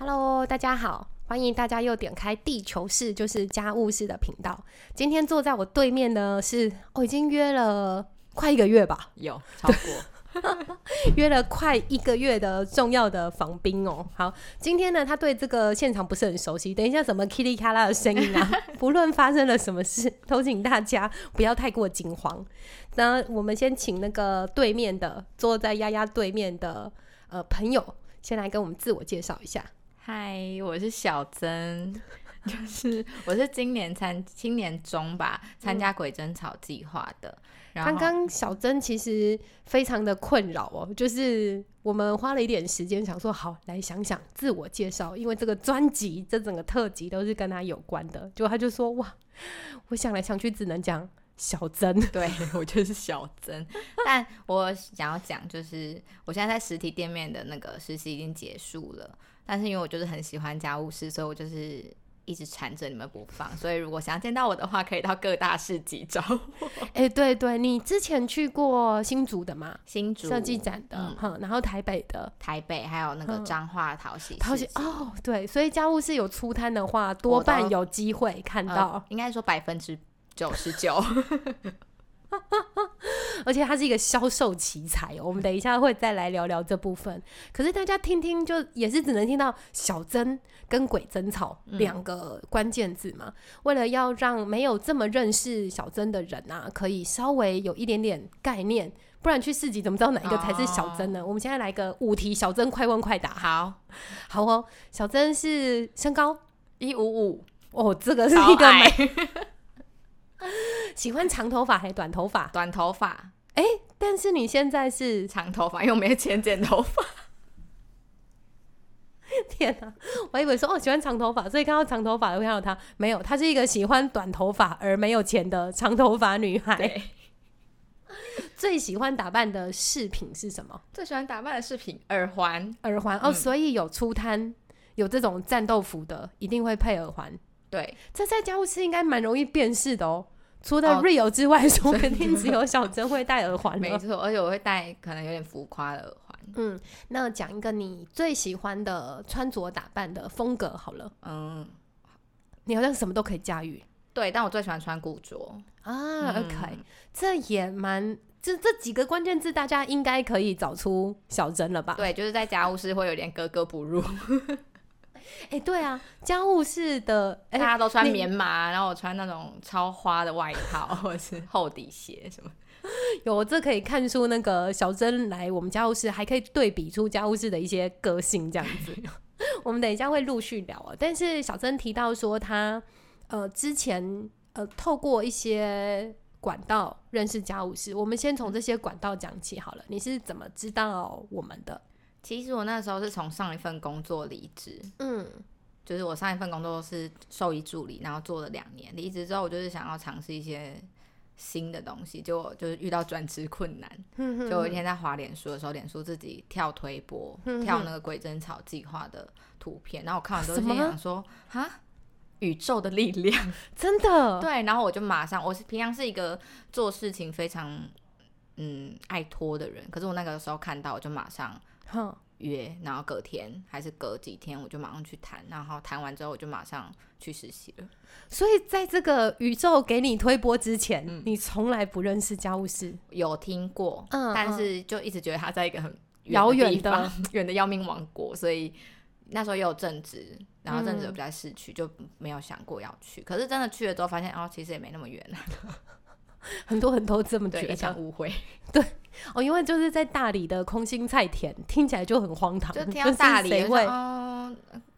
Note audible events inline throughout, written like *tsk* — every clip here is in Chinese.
Hello，大家好，欢迎大家又点开地球式，就是家务事的频道。今天坐在我对面呢是，哦，已经约了快一个月吧，有超过，*laughs* 约了快一个月的重要的防兵哦。好，今天呢，他对这个现场不是很熟悉，等一下什么噼里咔啦的声音啊，*laughs* 不论发生了什么事，都请大家不要太过惊慌。那我们先请那个对面的坐在丫丫对面的呃朋友，先来跟我们自我介绍一下。嗨，我是小曾，就是我是今年参今年中吧参加鬼争吵计划的。然后刚刚小曾其实非常的困扰哦，就是我们花了一点时间想说，好来想想自我介绍，因为这个专辑这整个特辑都是跟他有关的。结果他就说，哇，我想来想去只能讲小曾。对我就是小曾，但我想要讲就是我现在在实体店面的那个实习已经结束了，但是因为我就是很喜欢家务事，所以我就是。一直缠着你们不放，所以如果想要见到我的话，可以到各大市集找我。*laughs* 哎、对对，你之前去过新竹的嘛？新竹设计展的，嗯、然后台北的。台北还有那个嗯彰化淘喜淘市集喜哦，对，所以家务事有出摊的话，多半有机会看呃到，应该说百分之九十九。*laughs* *laughs* 而且他是一个销售奇才哦。我们等一下会再来聊聊这部分。可是大家听听，就也是只能听到小曾跟鬼争吵两个关键字嘛。为了要让没有这么认识小曾的人啊，可以稍微有一点点概念，不然去市集怎么知道哪一个才是小曾呢？我们现在来个五题小曾快问快答。好，好哦，小曾是身高一五五，哦，这个是一个矮美 *laughs* 喜欢长头发还是短头发？短头发，哎但是你现在是长头发，因为我没有钱剪头发。*laughs* 天哪、我还以为说哦喜欢长头发，所以看到长头发会看到她，没有，她是一个喜欢短头发而没有钱的长头发女孩。*laughs* 最喜欢打扮的饰品是什么？最喜欢打扮的饰品，耳环。耳环哦，嗯所以有出摊有这种战斗服的，一定会配耳环。对，这在家务室应该蛮容易辨识的哦。除了哦 real 之外，*laughs* 说肯定只有小珍会戴耳环了。没错，而且我会戴可能有点浮夸的耳环。嗯，那讲一个你最喜欢的穿着打扮的风格好了。嗯，你好像什么都可以驾驭对，但我最喜欢穿古着。啊。嗯 OK，这也蛮这这几个关键字，大家应该可以找出小珍了吧？对，就是在家务室会有点格格不入，哎、对啊，家务事的哎、大家都穿棉麻，然后我穿那种超花的外套或者是厚底鞋什么。有这可以看出那个小珍来我们家务室，还可以对比出家务室的一些个性这样子。*laughs* 我们等一下会陆续聊啊。但是小珍提到说她呃之前呃透过一些管道认识家务室，我们先从这些管道讲起好了。你是怎么知道我们的？其实我那时候是从上一份工作离职，嗯就是我上一份工作是兽医助理，然后做了两年。离职之后，我就是想要尝试一些新的东西，结果就是遇到转职困难。哼哼就有一天在滑脸书的时候，脸书自己跳推播，嗯跳那个鬼针草计划的图片，然后我看完之后什么心想说：哈，宇宙的力量。*laughs* 真的对，然后我就马上，我是平常是一个做事情非常嗯爱拖的人，可是我那个时候看到，我就马上哼约，然后隔天还是隔几天，我就马上去谈，然后谈完之后我就马上去实习了。所以在这个宇宙给你推波之前，嗯你从来不认识家务事。有听过，嗯但是就一直觉得他在一个很遥远的远地方 *laughs* 远的要命王国，所以那时候也有正职，然后正职嗯又不在市区，就没有想过要去。可是真的去了之后，发现哦，其实也没那么远啊，很多人都这么对，觉得一场误会。*laughs* 对哦，因为就是在大理的空心菜田，听起来就很荒唐，就听到大理，哦，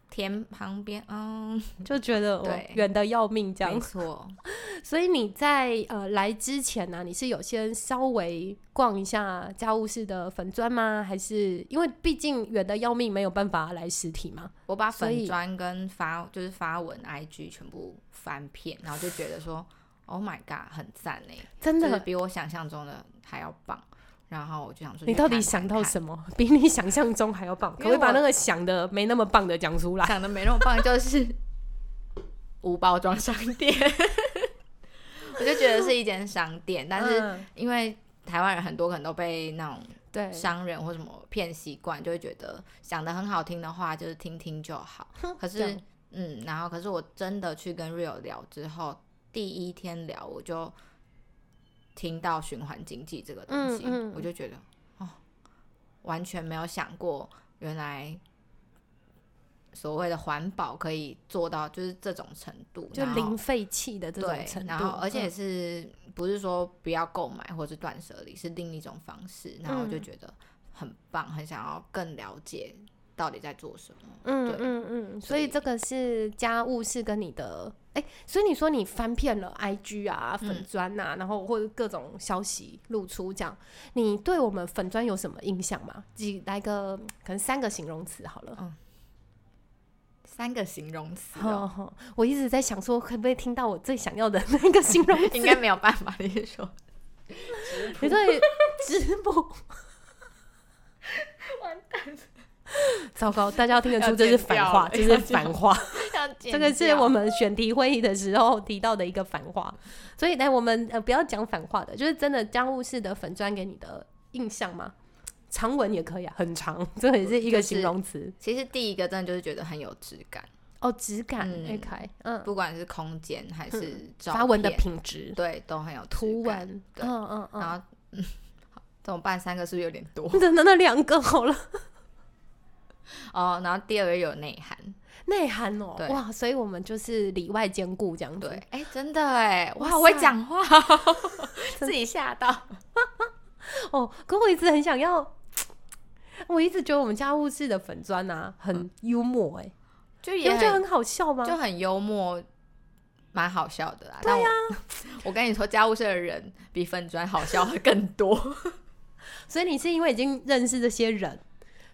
田旁边，嗯，*laughs* 就觉得哦对远的要命这没样。错，*laughs* 所以你在呃来之前呢、你是有先稍微逛一下家务室的粉砖吗？还是因为毕竟远的要命，没有办法来实体嘛？我把所以粉砖跟发就是发文 IG 全部翻遍，然后就觉得说，Oh my god，很赞哎，真的，就是比我想象中的还要棒。然后我就想说，你到底想到什么？比你想象中还要棒？可不可以把那个想的没那么棒的讲出来？想的没那么棒，就是无包装商店。*laughs* 我就觉得是一间商店，但是嗯因为台湾人很多可能都被那种对，商人或什么骗习惯，就会觉得想的很好听的话就是听听就好。可是，嗯，然后可是我真的去跟 Rio 聊之后，第一天聊我就听到循环经济这个东西，嗯嗯我就觉得哦，完全没有想过原来所谓的环保可以做到就是这种程度，就零废弃的这种程，度，然后而且嗯是不是说不要购买或是断舍离，是另一种方式，然后我就嗯。觉得很棒，很想要更了解到底在做什么。嗯对嗯嗯，所所以以这个是家务事跟你的，哎、所以你说你翻遍了 IG 啊、粉嗯砖啊，然后或者各种消息露出这样，你对我们粉砖有什么印象吗？几来个可能三个形容词好了。三个形容词、好哦，好，我一直在想说，可不可以听到我最想要的那个形容词？应该没有办法。你是说？你对直播，*laughs* 完蛋，*laughs* 糟糕，大家要听得出这是反话，这是反话。*laughs* 这个是我们选题会议的时候提到的一个反话，所以呢，我们呃不要讲反话的，就是真的家务事的粉砖给你的印象吗？长文也可以啊，很长，*laughs* 这也是一个形容词、其实第一个真的就是觉得很有质感，哦，质感嗯 OK，嗯，不管是空间还是照发文的品质、对，都很有质图感。文，对嗯嗯嗯，然后，嗯，好怎么办？三个是不是有点多？真的那两个好了，哦，然后第二个有内涵，内涵哦，对。哇，所以我们就是里外兼顾这样子，对，哎、真的哎，哇哇，好会塞讲话，*laughs* 自己吓到。哦，可我一直很想要，我一直觉得我们家务室的粉砖啊很幽默、哎、就也很你不觉得很好笑吗？就很幽默，蛮好笑的啦。对呀、*laughs* 我跟你说，家务事的人比粉砖好笑的更多。*laughs* 所以你是因为已经认识这些人，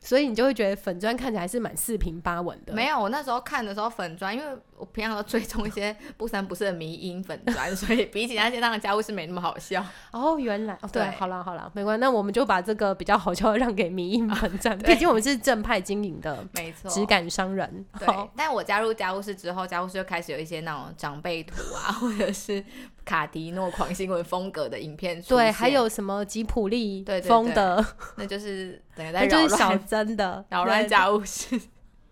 所以你就会觉得粉砖看起来是蛮四平八稳的。没有，我那时候看的时候粉砖，因为我平常都追踪一些 *laughs* 不三不四的迷音粉砖，所以比起那些当然家务事没那么好笑。哦，原来。哦，对，对。好了好了，没关系，那我们就把这个比较好笑的让给迷音粉站，*laughs* 对。毕竟我们是正派经营的没错，质感商人。对，但我加入家务事之后，家务事就开始有一些那种长辈图啊，*laughs* 或者是卡迪诺狂新闻风格的影片出对，还有什么吉普力对对对风的，那就是整个在那就扰是小乱真的。扰乱家务事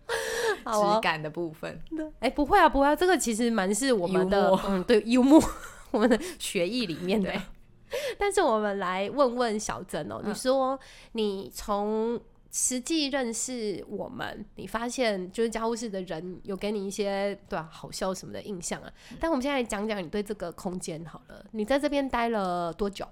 *laughs* 质感的部分。哎、不会啊，不会啊，这个其实蛮是我们的，嗯，对，幽默，*laughs* 我们的学艺里面的。*laughs* 但是我们来问问小曾哦、嗯你说你从实际认识我们，你发现就是家务事的人有给你一些对啊好笑什么的印象啊？嗯但我们现在讲讲你对这个空间好了，你在这边待了多久？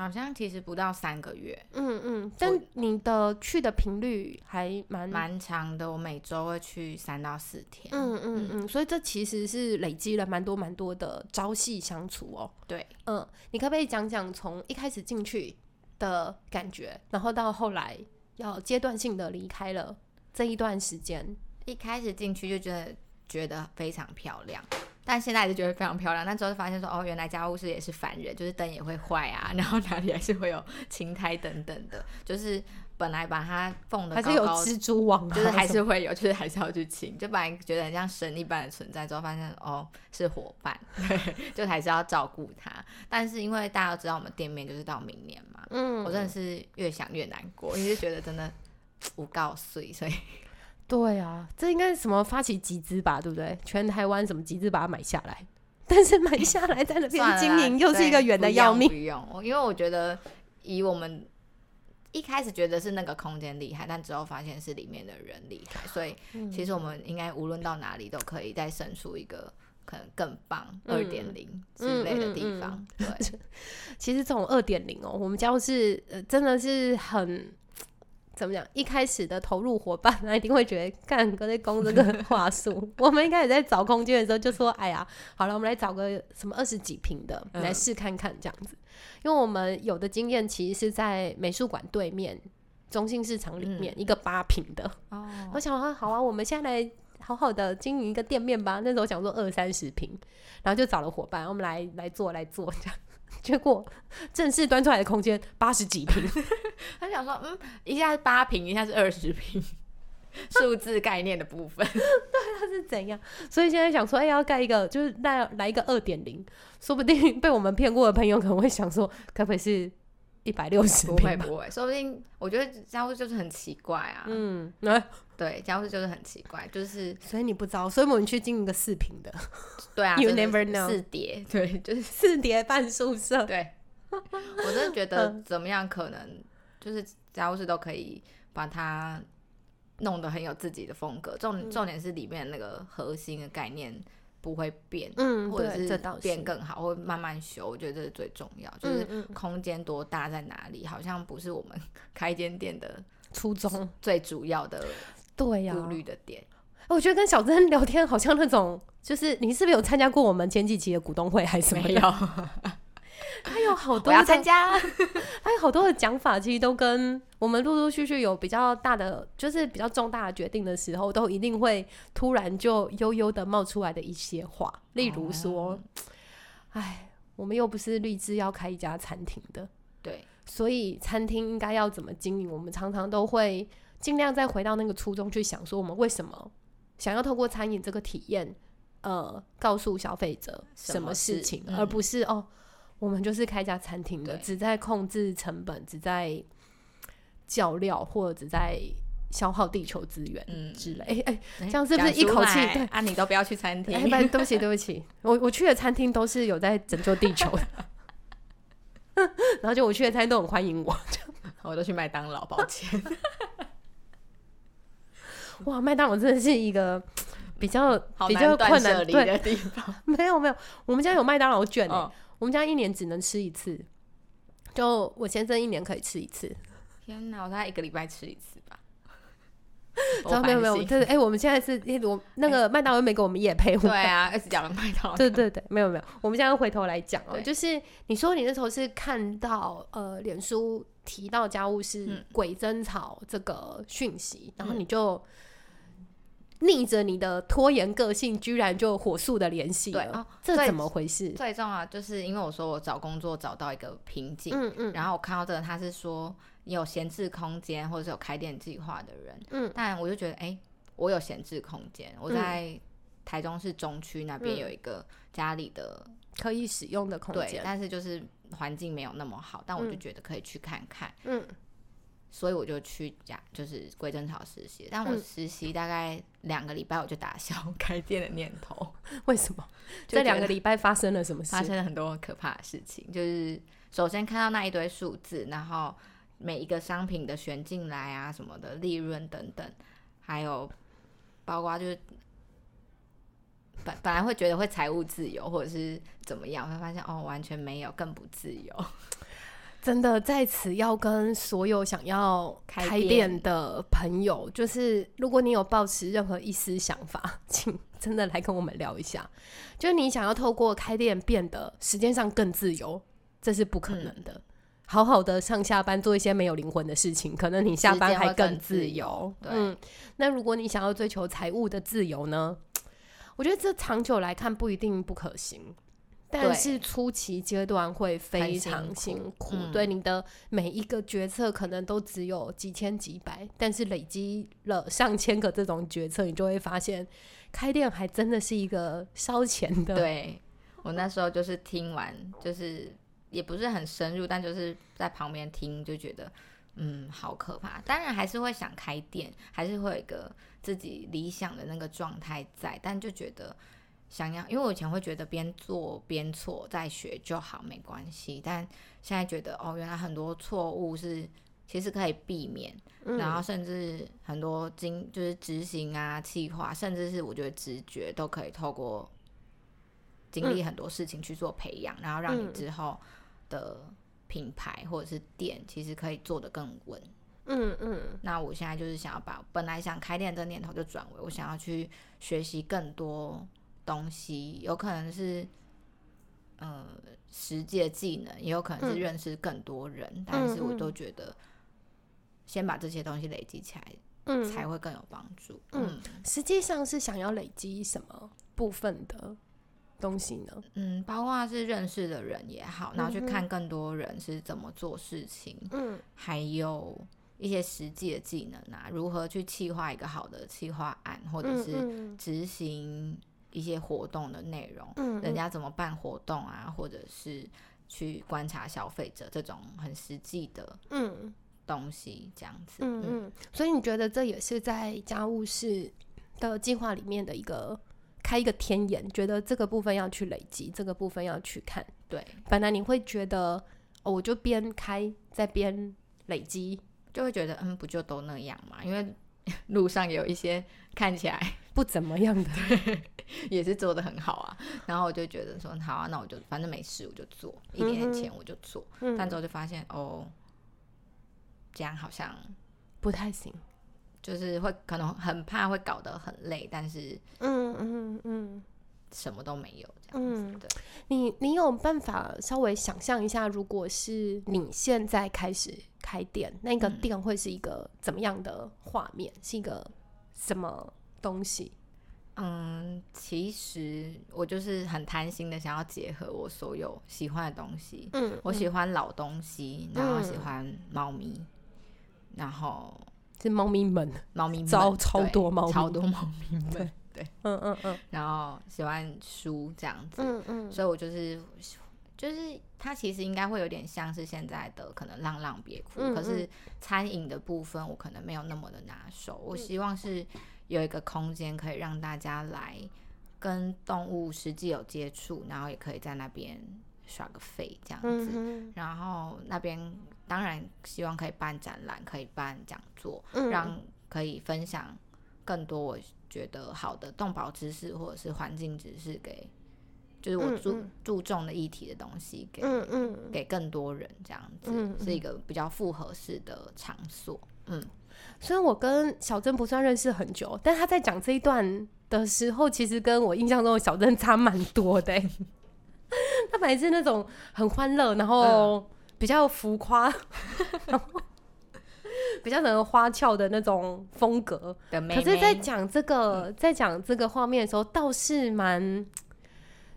好像其实不到三个月，嗯嗯，但你的去的频率还蛮蛮长的。我每周会去三到四天。嗯嗯嗯，所以这其实是累积了蛮多蛮多的朝夕相处哦。对，嗯，你可不可以讲讲从一开始进去的感觉，然后到后来要阶段性的离开了这一段时间？一开始进去就觉得觉得非常漂亮，但现在还是觉得非常漂亮。但之后就发现说，哦，原来家务事也是烦人，就是灯也会坏啊，*laughs* 然后哪里还是会有青苔等等的，就是本来把它缝的还是有蜘蛛网啊？就是还是会有，*laughs* 就是还是要去清。就本来觉得很像神一般的存在，之后发现哦是伙伴，对，*laughs* 就还是要照顾它。但是因为大家都知道我们店面就是到明年嘛，嗯，我真的是越想越难过，因为觉得真的 *tsk* 不告碎，所以对啊，这应该是什么发起集资吧，对不对？全台湾什么集资把它买下来，但是买下来在那边经营又是一个对远的要命。不用不用，因为我觉得以我们。一开始觉得是那个空间厉害，但之后发现是里面的人厉害，所以嗯其实我们应该无论到哪里都可以再生出一个可能更棒二点零之类的地方。对，*laughs* 其实这种二点零哦，我们家是呃真的是很怎么讲？一开始的投入伙伴，他一定会觉得干哥在攻这个话术。*laughs* 我们一开始在找空间的时候就说：“哎呀，好了，我们来找个什么二十几平的嗯来试看看这样子。”因为我们有的经验其实是在美术馆对面中心市场里面、一个八平的。哦，我想说，好啊，我们现在来好好的经营一个店面吧。那时候想说二三十平，然后就找了伙伴，我们来来做来做这样。结果正式端出来的空间八十几平，*laughs* 他想说，嗯，一下是八平，一下是二十平，数字概念的部分。*laughs* 对他是怎样？所以现在想说，哎、要盖一个，就是来来一个二点零，说不定被我们骗过的朋友可能会想说，可不可以是一百六十不会。不会，说不定我觉得家务事就是很奇怪啊。嗯，那、*laughs* 对，家务事就是很奇怪，就是所以你不知道，所以我们去经营个四平的 *laughs* 对啊 *laughs* You never know 四叠，对，就是四叠半宿舍。对。*laughs* 我真的觉得怎么样可能就是家务事都可以把它弄得很有自己的风格。重重点是里面那个核心的概念不会变，嗯，或者是是变更好，或慢慢修。我觉得这是最重要，就是空间多大在哪里，好像不是我们开间店的初衷最主要的对呀、顾虑的点。我觉得跟小珍聊天好像那种，*laughs* 就是你是不是有参加过我们前几期的股东会还是什么的？没有，*laughs* 他有好多我要的参加。*laughs* 他有好多的讲法，其实都跟我们陆陆续续有比较大的，就是比较重大的决定的时候，都一定会突然就悠悠的冒出来的一些话，例如说，哎、我们又不是立志要开一家餐厅的，对，所以餐厅应该要怎么经营，我们常常都会尽量再回到那个初衷去想，说我们为什么想要透过餐饮这个体验，呃，告诉消费者什么事事情，嗯而不是哦，我们就是开一家餐厅的，只在控制成本，只在叫料，或者只在消耗地球资源嗯之类。哎哎、这这样是不是一口气对啊？你都不要去餐厅哎，，不，对不起，对不起，我我去的餐厅都是有在拯救地球的。*laughs* 然后就我去的餐厅都很欢迎我，我都去麦当劳，抱歉。哇，麦当劳真的是一个比较比较困难，对，地方。*laughs* 没有没有，我们家有麦当劳卷、欸，哦，我们家一年只能吃一次，就我先生一年可以吃一次，天哪，我大概一个礼拜吃一次吧。*laughs* 然后没有没有，就是，哎、我们现在是，哎、我那个麦当劳又没给我们也配，我对啊，二十讲了麦当劳，对对对，没有没有，我们现在回头来讲哦、对就是你说你那时候是看到呃，脸书提到家务事嗯。鬼争吵这个讯息，然后嗯。你就逆着你的拖延个性，居然就火速的联系了，对哦这怎么回事？最重要就是因为我说我找工作找到一个瓶颈，嗯嗯。然后我看到这个他是说你有闲置空间或者是有开店计划的人，嗯，但我就觉得哎、我有闲置空间，我在台中市中区那边嗯有一个家里的、可以使用的空对，间，但是就是环境没有那么好，但我就嗯觉得可以去看看，嗯所以我就去家就是归正草实习，但我嗯实习大概两个礼拜我就打消开店的念头，*laughs* 为什么？这两个礼拜发生了什么事发？生了很多可怕的事情，就是首先看到那一堆数字，然后每一个商品的选进来啊什么的利润等等，还有包括就是本本来会觉得会财务自由或者是怎么样，会发现哦完全没有，更不自由。真的在此要跟所有想要开开店店的朋友，就是如果你有抱持任何一丝想法，请真的来跟我们聊一下。就是你想要透过开店变得时间上更自由，这是不可能的。好好的上下班做一些没有灵魂的事情，可能你下班还更自自由嗯，那如果你想要追求财务的自由呢？我觉得这长久来看不一定不可行，但是初期阶段会非常苦辛苦。嗯对你的每一个决策可能都只有几千几百，但是累积了上千个这种决策，你就会发现开店还真的是一个烧钱的。，对我那时候就是听完，就是也不是很深入，但就是在旁边听就觉得，嗯，好可怕。当然还是会想开店，还是会有一个自己理想的那个状态在，但就觉得想要，因为我以前会觉得边做边错再学就好，没关系。但现在觉得哦，原来很多错误是其实可以避免，嗯然后甚至很多经就是执行啊、计划，甚至是我觉得直觉都可以透过经历很多事情去做培养，然后让你嗯之后的品牌或者是店其实可以做得更稳。嗯嗯那我现在就是想要把本来想开店这念头就转为我想要去学习更多东西，有可能是呃实际的技能，也有可能是嗯。认识更多人，但是我都觉得先把这些东西累积起来嗯，才会更有帮助。嗯嗯。实际上是想要累积什么部分的东西呢？嗯，包括是认识的人也好，然后去看更多人是怎么做事情，嗯。还有一些实际的技能啊，如何去企划一个好的企划案，或者是嗯。执行一些活动的内容，嗯人家怎么办活动啊，或者是去观察消费者这种很实际的嗯东西，这样子。嗯嗯，所以你觉得这也是在家务事的计划里面的一个开一个天眼，觉得这个部分要去累积，这个部分要去看。对，本来你会觉得，哦，我就边开在边累积，就会觉得嗯，不就都那样嘛？因为 *laughs* 路上有一些看起来不怎么样的。*laughs* 也是做的很好啊，然后我就觉得说好啊，那我就反正没事我就做，一点点钱我就做，嗯。但之后就发现哦，这样好像不太行。就是会可能很怕会搞得很累，但是嗯嗯嗯，什么都没有这样子。嗯。对，你你有办法稍微想象一下，如果是你现在开始开店，那个嗯。店会是一个怎么样的画面？是一个什么东西？嗯，其实我就是很贪心的想要结合我所有喜欢的东西。嗯我喜欢老东西，然后喜欢猫咪，然后是猫咪们，猫咪们超超多猫超多猫咪们，对。嗯嗯嗯。然后喜欢书这样子，嗯嗯。所以我就是就是它其实应该会有点像是现在的可能浪浪别哭，嗯可是餐饮的部分我可能没有那么的拿手，我希望是有一个空间可以让大家来跟动物实际有接触，然后也可以在那边耍个废这样子，嗯。然后那边当然希望可以办展览，可以办讲座，嗯。让可以分享更多我觉得好的动保知识或者是环境知识给，就是我注、嗯嗯注重的议题的东西给、嗯嗯，给更多人，这样子、是一个比较复合式的场所。嗯，虽然我跟小珍不算认识很久，但他在讲这一段的时候，其实跟我印象中的小珍差蛮多的欸。*laughs* 他本来是那种很欢乐，然后比较浮夸，然后 *laughs* 比较能花俏的那种风格。的妹妹，可是，在讲这个，在讲这个画面的时候，倒是蛮，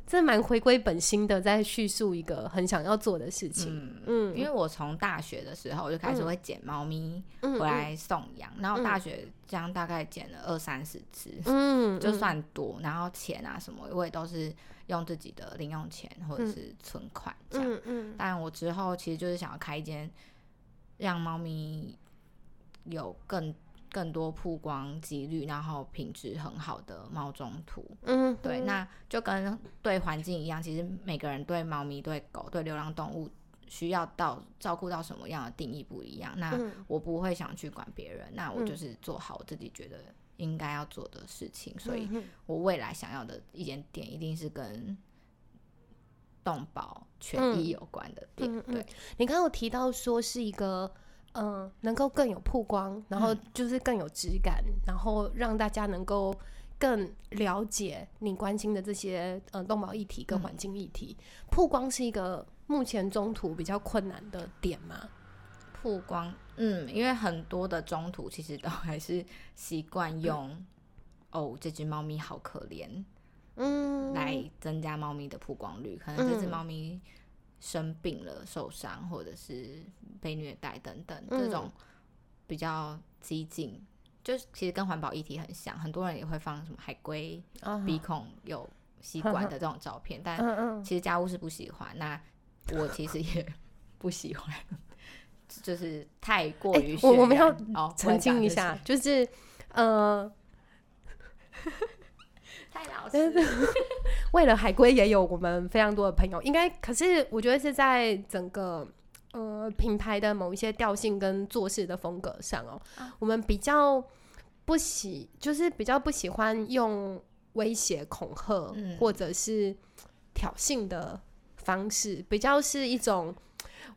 这蛮回归本心的，在叙述一个很想要做的事情。嗯。嗯因为我从大学的时候我就开始会捡猫咪嗯回来送养，然后大学这样大概捡了二三十只，嗯，就算多，然后钱啊什么，我也都是用自己的零用钱或者嗯是存款这样。嗯嗯但我之后其实就是想要开一间让猫咪有更更多曝光几率，然后品质很好的猫中途。嗯，对，那就跟对环境一样，其实每个人对猫咪、对狗、对流浪动物需要到照顾到什么样的定义不一样。那嗯我不会想去管别人，那我嗯就是做好我自己觉得应该要做的事情。所以嗯我未来想要的一点点，一定是跟动保权益有关的店。嗯嗯对，你刚刚有提到说是一个，嗯、能够更有曝光，然后嗯就是更有质感，然后让大家能够更了解你关心的这些呃动保议题跟嗯环境议题。曝光是一个目前中途比较困难的点嘛？曝光，嗯，因为很多的中途其实都 *laughs* 还是习惯用、哦，这只猫咪好可怜，嗯，来增加猫咪的曝光率。可能这只嗯猫咪生病了、受伤，或者是被虐待等等，嗯。这种比较激进，就是其实跟环保议题很像，很多人也会放什么海龟啊鼻孔有吸管的这种照片，但其实家务是不喜欢，那我其实也 *laughs* 不喜欢，就是太过于、哎我我们要哦澄清一，下，就是呃，*laughs* 为了海龟也有我们非常多的朋友，应该可是我觉得是在整个呃品牌的某一些调性跟做事的风格上哦，啊我们比较不喜，就是比较不喜欢用威胁、恐吓、嗯或者是挑衅的方式，比较是一种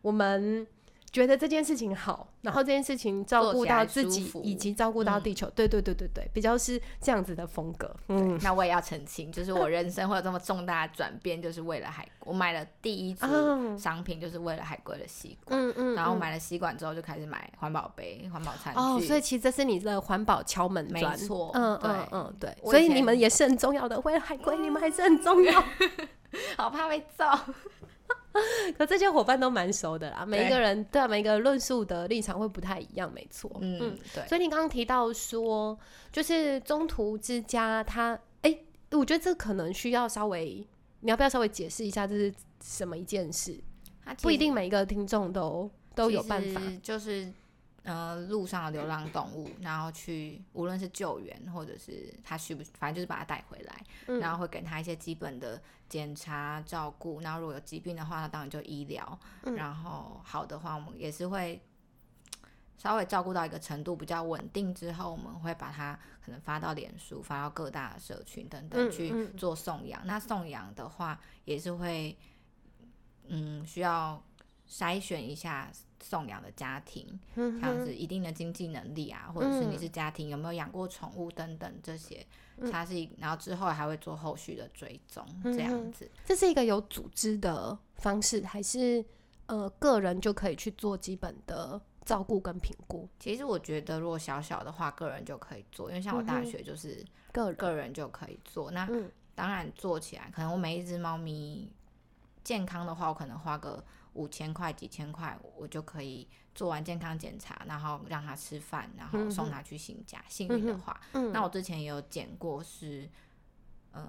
我们。觉得这件事情好，然后这件事情照顾到自己以及照顾到嗯地球，对对对对对，比较是这样子的风格。嗯，那我也要澄清，就是我人生会有这么重大的转变，就是为了海，我买了第一组啊商品，就是为了海龟的吸管。嗯嗯，嗯然后买了吸管之后，就开始买环保杯、环保餐具。哦，所以其实这是你的环保敲门没砖，错嗯对嗯嗯，对，所以你们也是很重要的，为了海龟，你们还是很重要。*laughs* 好怕被揍。*laughs* 可这些伙伴都蛮熟的啦，每一对个人对啊每一个论述的立场会不太一样，没错。嗯，对。所以你刚刚提到说，就是中途之家他，哎、我觉得这可能需要稍微，你要不要稍微解释一下这是什么一件事？不一定每一个听众都都有其办法。就是呃路上的流浪动物，然后去无论是救援或者是他需不，反正就是把它带回来，嗯然后会给他一些基本的检查照顾，然后如果有疾病的话，那当然就医疗，嗯然后好的话，我们也是会。稍微照顾到一个程度比较稳定之后，我们会把它可能发到脸书、发到各大社群等等嗯去嗯做送养。那送养的话，也是会嗯需要筛选一下送养的家庭，像是一定的经济能力啊，或者是你嗯是家庭有没有养过宠物等等这些，嗯它是一然后之后还会做后续的追踪嗯这样子。这是一个有组织的方式，还是呃个人就可以去做基本的照顾跟评估？其实我觉得如果小小的话，个人就可以做，因为像我大学就是个人，个人就可以做。那嗯当然做起来，可能我每一只猫咪健康的话，我可能花个五千块、几千块，我就可以做完健康检查，然后让他吃饭，然后送他去新家。幸运的话，嗯，那我之前也有剪过是，呃，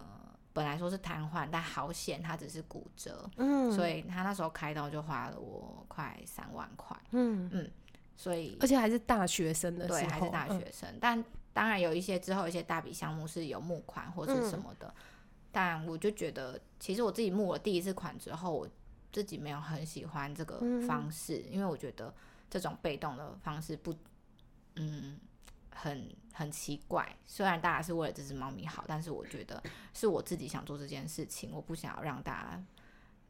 本来说是瘫痪，但好险他只是骨折，嗯，所以他那时候开刀就花了我快三万块，嗯，所以而且还是大学生的时候，对还是大嗯学生，但当然有一些之后一些大笔项目是有募款或是什么的，但我就觉得其实我自己募了第一次款之后，我自己没有很喜欢这个嗯方式，因为我觉得这种被动的方式不，嗯，很很奇怪。虽然大家是为了这只猫咪好，但是我觉得是我自己想做这件事情，我不想要让大家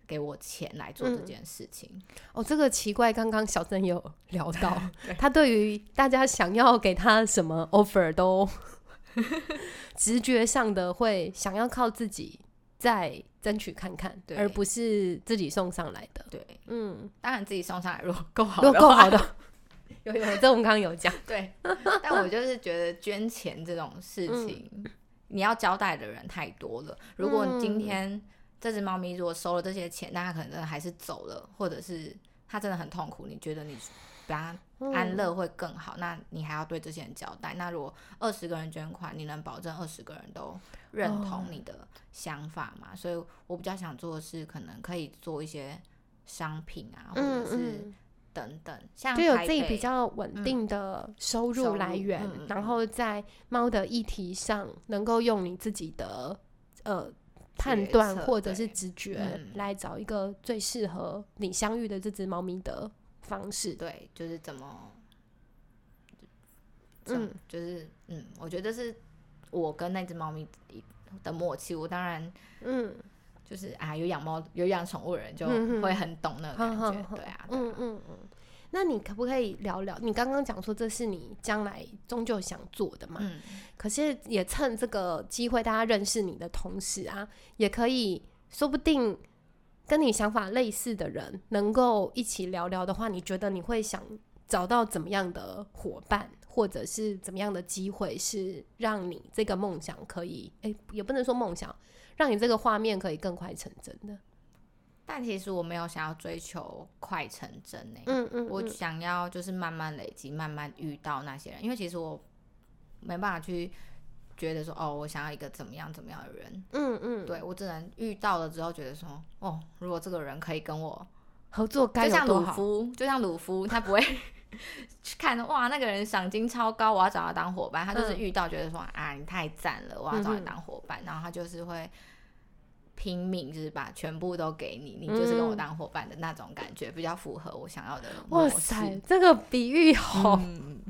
给我钱来做这嗯件事情。哦，这个奇怪，刚刚小郑有聊 *laughs* 到对，他对于大家想要给他什么 offer 都 *laughs* 直觉上的会想要靠自己再争取看看，对。而不是自己送上来的。对，嗯，当然自己送上来如果够好。如的够好。*laughs* 的，有有有，这我们刚刚有讲。*laughs* 对，但我就是觉得捐钱这种事情，你要交代的人太多了。如果你今天这只猫咪如果收了这些钱，那它可能还是走了，或者是它真的很痛苦，你觉得你比它安乐会更好，那你还要对这些人交代。那如果二十个人捐款，你能保证二十个人都认同你的想法吗？所以我比较想做的是，可能可以做一些商品啊，或嗯者是嗯，等等，像就有自己比较稳定的收收入入来源，嗯嗯嗯然后在猫的议题上能够用你自己的呃判断或者是直觉嗯来找一个最适合你相遇的这只猫咪的方式。对，就是怎么，嗯就是嗯，我觉得是我跟那只猫咪的默契。我当然嗯就是啊，有养猫有养宠物的人就会很懂那个感觉，对啊，对嗯啊嗯嗯。那你可不可以聊聊？你刚刚讲说这是你将来终究想做的嘛？嗯，可是也趁这个机会，大家认识你的同时啊，也可以说不定跟你想法类似的人能够一起聊聊的话，你觉得你会想找到怎么样的伙伴，或者是怎么样的机会，是让你这个梦想可以，哎、也不能说梦想，让你这个画面可以更快成真的。但其实我没有想要追求快成真呢、嗯嗯，我嗯。想要就是慢慢累积，慢慢遇到那些人，因为其实我没办法去觉得说哦，我想要一个怎么样怎么样的人，嗯嗯，对我只能遇到了之后觉得说哦，如果这个人可以跟我合作该就像。鲁夫，就像鲁夫，他不会 *laughs* 去看哇那个人赏金超高，我要找他当伙伴。他就是嗯。遇到觉得说、啊你太赞了，我要找你当伙伴，然后他就是会拼命，就是把全部都给你，你就是跟我嗯当伙伴的那种感觉，比较符合我想要的哇。塞，这个比喻好、嗯，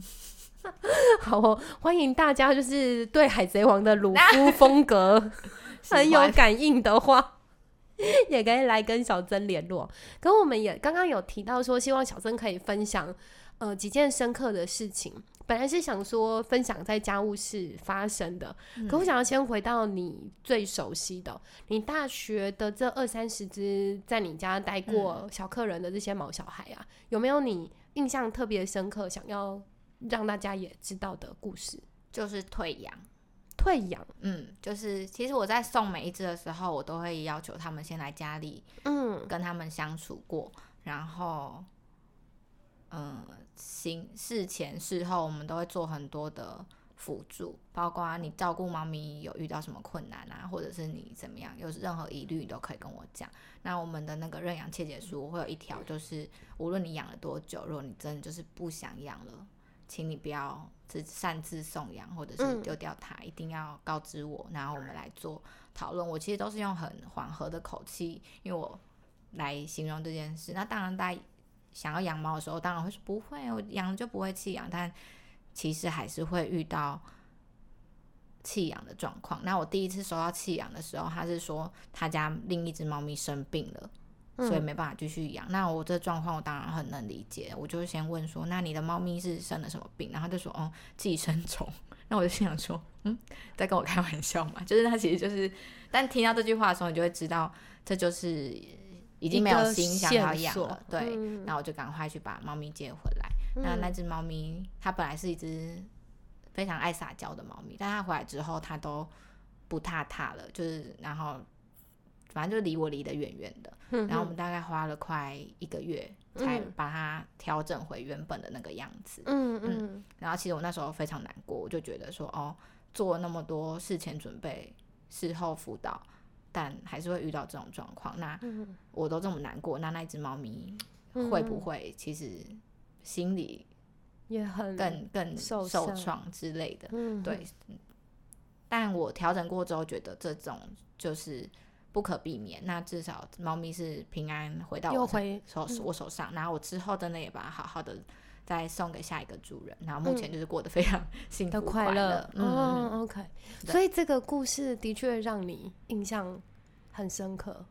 *laughs* 好哦！欢迎大家，就是对海贼王的鲁夫风格 *laughs* 很有感应的话，*laughs* 也可以来跟小曾联络。可我们也刚刚有提到说，希望小曾可以分享呃几件深刻的事情。本来是想说分享在家务事发生的，可我想要先回到你最熟悉的，你大学的这二三十只在你家待过小客人的这些毛小孩啊，有没有你印象特别深刻，想要让大家也知道的故事？就是退养。退养，嗯，就是其实我在送每一只的时候，我都会要求他们先来家里嗯跟他们相处过，然后，嗯，行事前事后我们都会做很多的辅助，包括你照顾猫咪有遇到什么困难啊，或者是你怎么样，有任何疑虑你都可以跟我讲。那我们的那个认养切结书会有一条，就是无论你养了多久，如果你真的就是不想养了，请你不要自擅自送养或者是丢掉它，一定要告知我，然后我们来做讨论。我其实都是用很缓和的口气，因为我来形容这件事。那当然，大家想要养猫的时候，当然会说不会，我养了就不会弃养，但其实还是会遇到弃养的状况。那我第一次收到弃养的时候，他是说他家另一只猫咪生病了，所以没办法继续养。那我这状况我当然很能理解，我就先问说：“那你的猫咪是生了什么病？”然后就说：“哦，寄生虫。*laughs* ”那我就心想说：“嗯，在跟我开玩笑嘛？” *laughs* 就是他其实就是，但听到这句话的时候，你就会知道这就是已经没有心想要养了。对，然后我就赶快去把猫咪接回来。那那只猫咪，它本来是一只非常爱撒娇的猫咪，但它回来之后，它都不踏踏了，就是然后反正就离我离得远远的。然后我们大概花了快一个月，才把它调整回原本的那个样子。嗯嗯。然后其实我那时候非常难过，我就觉得说，哦，做了那么多事前准备、事后辅导，但还是会遇到这种状况。那我都这么难过，那那只猫咪会不会其实？心里也很更更受创之类的，对。但我调整过之后，觉得这种就是不可避免。那至少猫咪是平安回到我手我手上，然后我之后真的也把它好好的再送给下一个主人。然后目前就是过得非常 *laughs* 幸福快乐。嗯，OK。所以这个故事的确让你印象很深刻，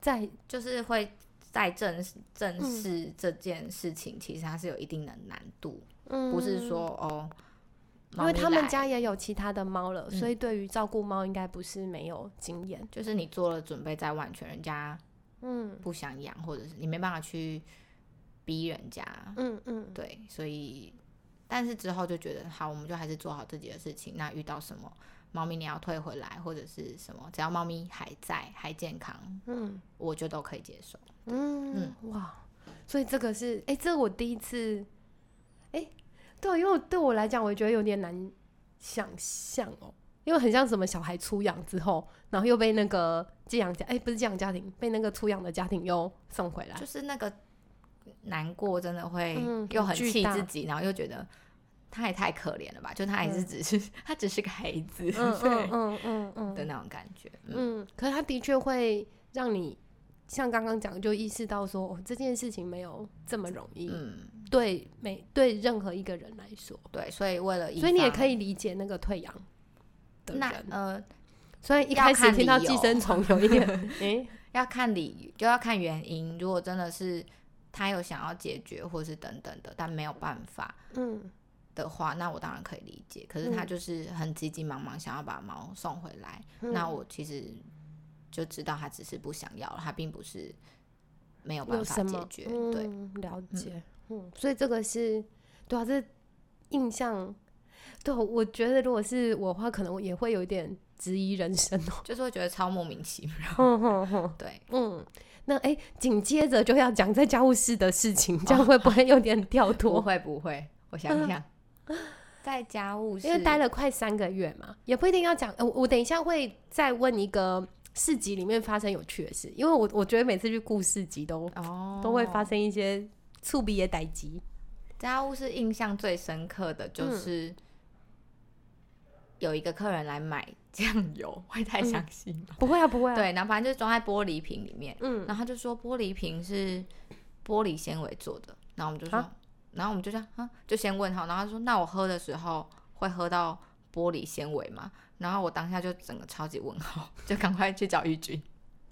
在就是会。在正正视这件事情，其实它是有一定的难度，不是说哦，因为他们家也有其他的猫了，所以对于照顾猫应该不是没有经验。就是你做了准备在完全，人家嗯不想养，或者是你没办法去逼人家，嗯嗯，对，所以但是之后就觉得好，我们就还是做好自己的事情。那遇到什么？猫咪你要退回来或者是什么，只要猫咪还在还健康，嗯，我觉得都可以接受。嗯嗯哇，所以这个是哎，这我第一次，哎，对，因为对我来讲，我觉得有点难想象哦，因为很像什么小孩出养之后，然后又被那个寄养家，哎，不是寄养家庭，被那个出养的家庭又送回来，就是那个难过，真的会又很气自己，然后又觉得。他也太可怜了吧！就他还是只是他只是个孩子，*laughs* 嗯嗯嗯嗯的那种感觉。嗯，可是他的确会让你像刚刚讲，就意识到说这件事情没有这么容易。嗯，对，每对任何一个人来说，对，所以为了，所以你也可以理解那个退养的人。呃，所以一开始听到寄生虫有一点，*laughs* 哎，要看理，就要看原因。如果真的是他有想要解决，或是等等的，但没有办法，嗯。的话，那我当然可以理解。可是他就是很急急忙忙想要把猫送回来，那我其实就知道他只是不想要了，他并不是没有办法解决。对，了解。嗯，所以这个是对啊，这印象对，我觉得如果是我的话，可能我也会有一点质疑人生哦，就是会觉得超莫名其妙。*laughs* 对，嗯，那哎，紧接着就要讲在家务事的事情，这样会不会有点跳脱？*laughs* 不会，不会，我想想。在家务，*laughs* 因为待了快三个月嘛，也不一定要讲。我我等一下会再问一个市集里面发生有趣的事，因为我我觉得每次去故事集都哦都会发生一些触鼻的歹机。家务是印象最深刻的就是有一个客人来买酱油，*laughs* 会太相信吗？不会啊，不会。对，然后反正就是装在玻璃瓶里面，嗯，然后他就说玻璃瓶是玻璃纤维做的，然后我们就说。然后我们就这样，啊，就先问他，然后他说：“那我喝的时候会喝到玻璃纤维吗？”然后我当下就整个超级问号，*laughs* 就赶快去找玉君，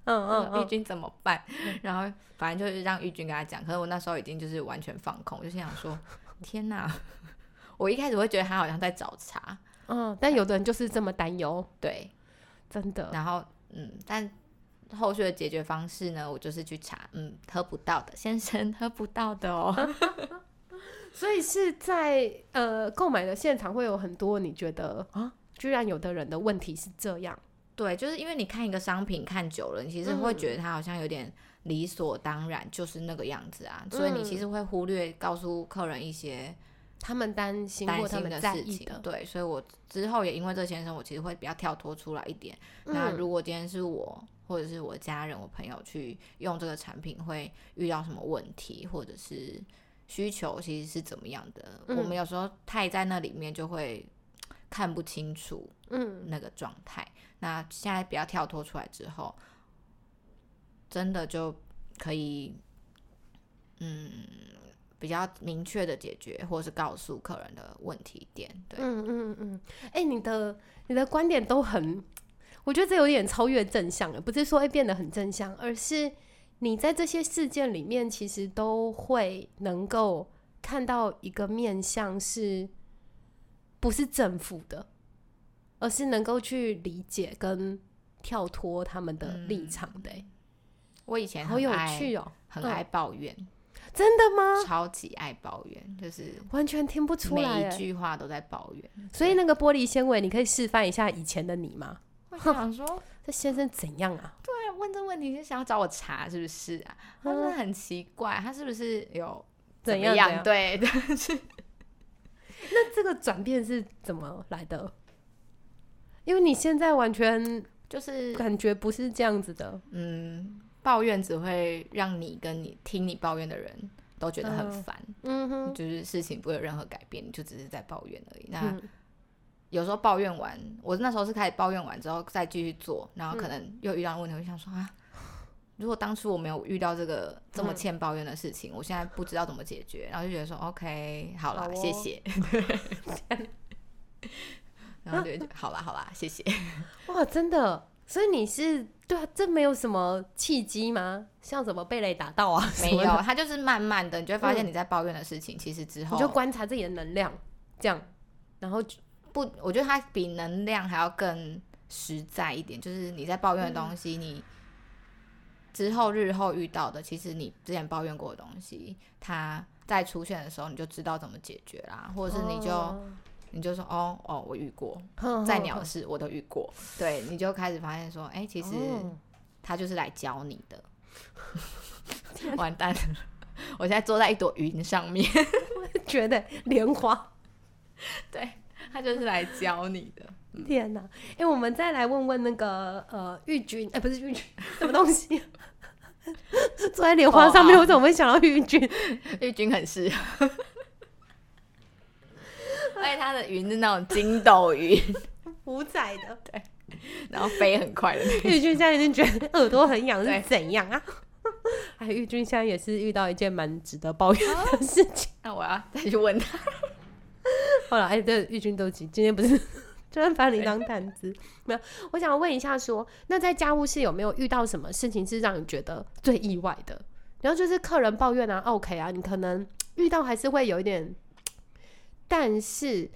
嗯嗯，玉君怎么办？然后反正就是让玉君跟他讲。可是我那时候已经就是完全放空，我就心想说：“天哪！”我一开始会觉得他好像在找茬，嗯，但有的人就是这么担忧，对，真的。然后，嗯，但后续的解决方式呢，我就是去查，嗯，喝不到的先生，喝不到的哦。*laughs* 所以是在呃购买的现场会有很多你觉得啊，居然有的人的问题是这样，对，就是因为你看一个商品看久了，你其实会觉得它好像有点理所当然，就是那个样子啊，所以你其实会忽略告诉客人一些他们担心担或他们心的事在意的，，情对，所以我之后也因为这先生，我其实会比较跳脱出来一点。那嗯如果今天是我或者是我家人、我朋友去用这个产品，会遇到什么问题，或者是需求其实是怎么样的？嗯我们有时候太在那里面就会看不清楚嗯那个状态。那现在比较跳脱出来之后，真的就可以，嗯，比较明确的解决，或是告诉客人的问题点。对，嗯嗯嗯，哎、你的你的观点都很，我觉得这有点超越正向了，不是说会变得很正向，而是你在这些事件里面，其实都会能够看到一个面向是，不是政府的，而是能够去理解跟跳脱他们的立场的、欸。我以前好有趣哦、很爱抱怨，真的吗？超级爱抱怨，就是完全听不出每、一欸，句话都在抱怨。所以那个玻璃纤维，你可以示范一下以前的你吗？我想说，*laughs* 这先生怎样啊？对，问这问题是想要找我查是不是啊？他是很奇怪，他是不是有？怎样怎样对，*laughs* 那这个转变是怎么来的？因为你现在完全就是感觉不是这样子的，嗯，抱怨只会让你跟你听你抱怨的人都觉得很嗯烦，嗯哼，就是事情不会有任何改变，你就只是在抱怨而已。那嗯有时候抱怨完，我那时候是开始抱怨完之后再继续做，然后可能又遇到问题，我就想说啊，如果当初我没有遇到这个这么嗯欠抱怨的事情，我现在不知道怎么解决，然后就觉得说 OK，好啦，好哦谢谢。*laughs* 然后就好啦好啦，谢谢。*laughs* 哇，真的，所以你是对啊，这没有什么契机吗？像什么被雷打到啊？*laughs* 没有，，他就是慢慢的，你就会发现嗯你在抱怨的事情，其实之后你就观察自己的能量，这样，然后就不，我觉得它比能量还要更实在一点。就是你在抱怨的东西，你之后日后遇到的，其实你之前抱怨过的东西，它在出现的时候，你就知道怎么解决啦，或者是你就、哦你就说哦哦，我遇过，*laughs* 哼再哼哼鸟市我都遇过，对，你就开始发现说，哎、其实哦他就是来教你的。*laughs* 完蛋了，我现在坐在一朵云上面，*laughs* 觉得莲花，对他就是来教你的。天哪！哎、我们再来问问那个呃玉君，哎、不是玉君，什么东西？坐在莲花上面，哦我怎么会想到玉君？玉君很适合，*laughs* 而且它的云是那种筋斗云，五彩的 *laughs* 对然后飞很快的那种。玉君现在已经觉得耳朵很痒，是怎样啊？*laughs* 哎，玉君现在也是遇到一件蛮值得抱怨的事情。那我要再去问他，后来，哎，对，玉君都急，今天不是专门把你当谈资，没有。我想问一下说那在家务室有没有遇到什么事情是让你觉得最意外的？然后就是客人抱怨啊，OK 啊，你可能遇到还是会有一点，但是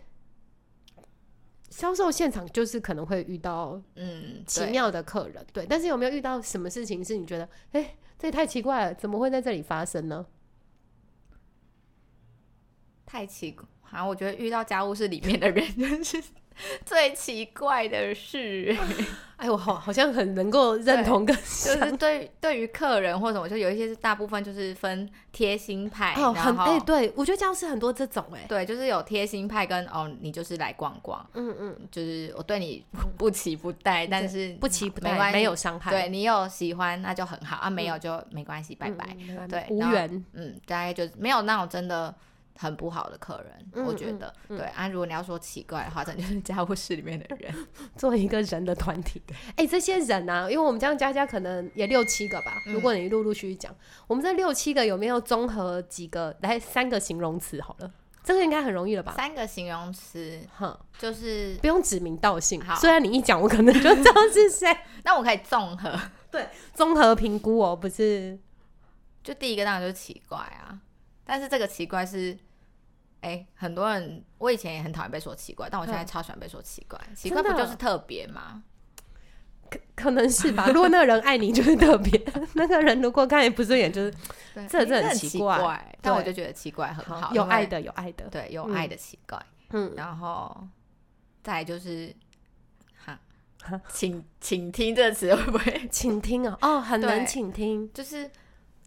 销售现场就是可能会遇到嗯，奇妙的客人，对。但是有没有遇到什么事情是你觉得，哎、这也太奇怪了，怎么会在这里发生呢？太奇怪。好像我觉得遇到家务事里面的人真是 *laughs* 最奇怪的是，*laughs* 哎，我好好像很能够认同跟就是对对于客人或什么，就有一些是大部分就是分贴心派，哦，很哎、对我觉得教室很多这种哎、对，就是有贴心派跟哦，你就是来逛逛，嗯嗯，就是我对你不期不待，但是不期不待，没没有伤害，对你有喜欢那就很好啊，没有就没关系，拜嗯，拜。对然后无缘，嗯，大概就是没有那种真的很不好的客人，嗯我觉得、嗯对啊。如果你要说奇怪的话，真的就是家务室里面的人，*laughs* 做一个人的团体。哎、这些人啊，因为我们这样加加可能也六七个吧。嗯如果你陆陆续续讲，我们这六七个有没有综合几个来三个形容词好了？这个应该很容易了吧？三个形容词哼，就是，不用指名道姓好。虽然你一讲，我可能就知道是谁。*laughs* 那我可以综合，*laughs* 对综合评估哦，不是就第一个当然就是奇怪啊，但是这个奇怪是。哎、很多人，我以前也很讨厌被说奇怪，但我现在嗯超喜欢被说奇怪。奇怪不就是特别吗？可可能是吧。如果那个人爱你，就是特别；*laughs* 那个人如果看你不顺眼，就是，这这很奇奇怪但我就觉得奇怪很好，有爱，的，有爱的。对，有嗯爱的奇怪。嗯，然后再就是，哈哈，请请听这个词会不会请听哦，哦，很难请听，就是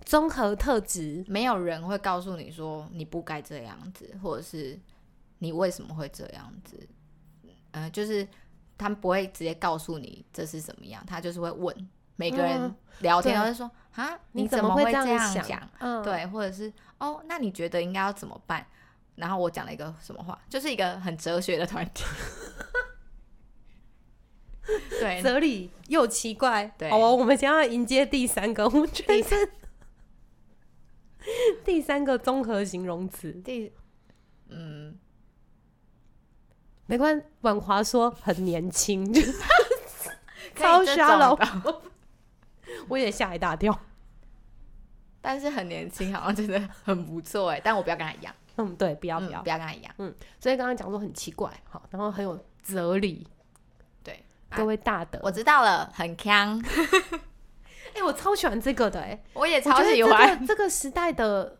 综合特质，没有人会告诉你说你不该这样子，或者是你为什么会这样子。呃，就是他们不会直接告诉你这是怎么样，他就是会问每个人嗯聊天，对都是说啊，你怎怎么会这样想讲？嗯，对，或者是哦，那你觉得应该要怎么办？然后我讲了一个什么话，就是一个很哲学的团体。*laughs* 对，哲理又奇怪。对好哦，我们将要迎接第三个，我觉得 *laughs* 第三个综合形容词。第嗯，没关系，婉华说很年轻，*laughs* 超这 shallow 种的 *laughs* 我也吓一大跳。但是很年轻，好像真的很不错哎。但我不要跟他一样，嗯，对，不要嗯不要。不要跟他一样。嗯所以刚刚讲说很奇怪，好，然后很有哲理，对，啊各位大德，我知道了，很强，哎、我超喜欢这个的、哎，我也超喜这欢。个这个时代的，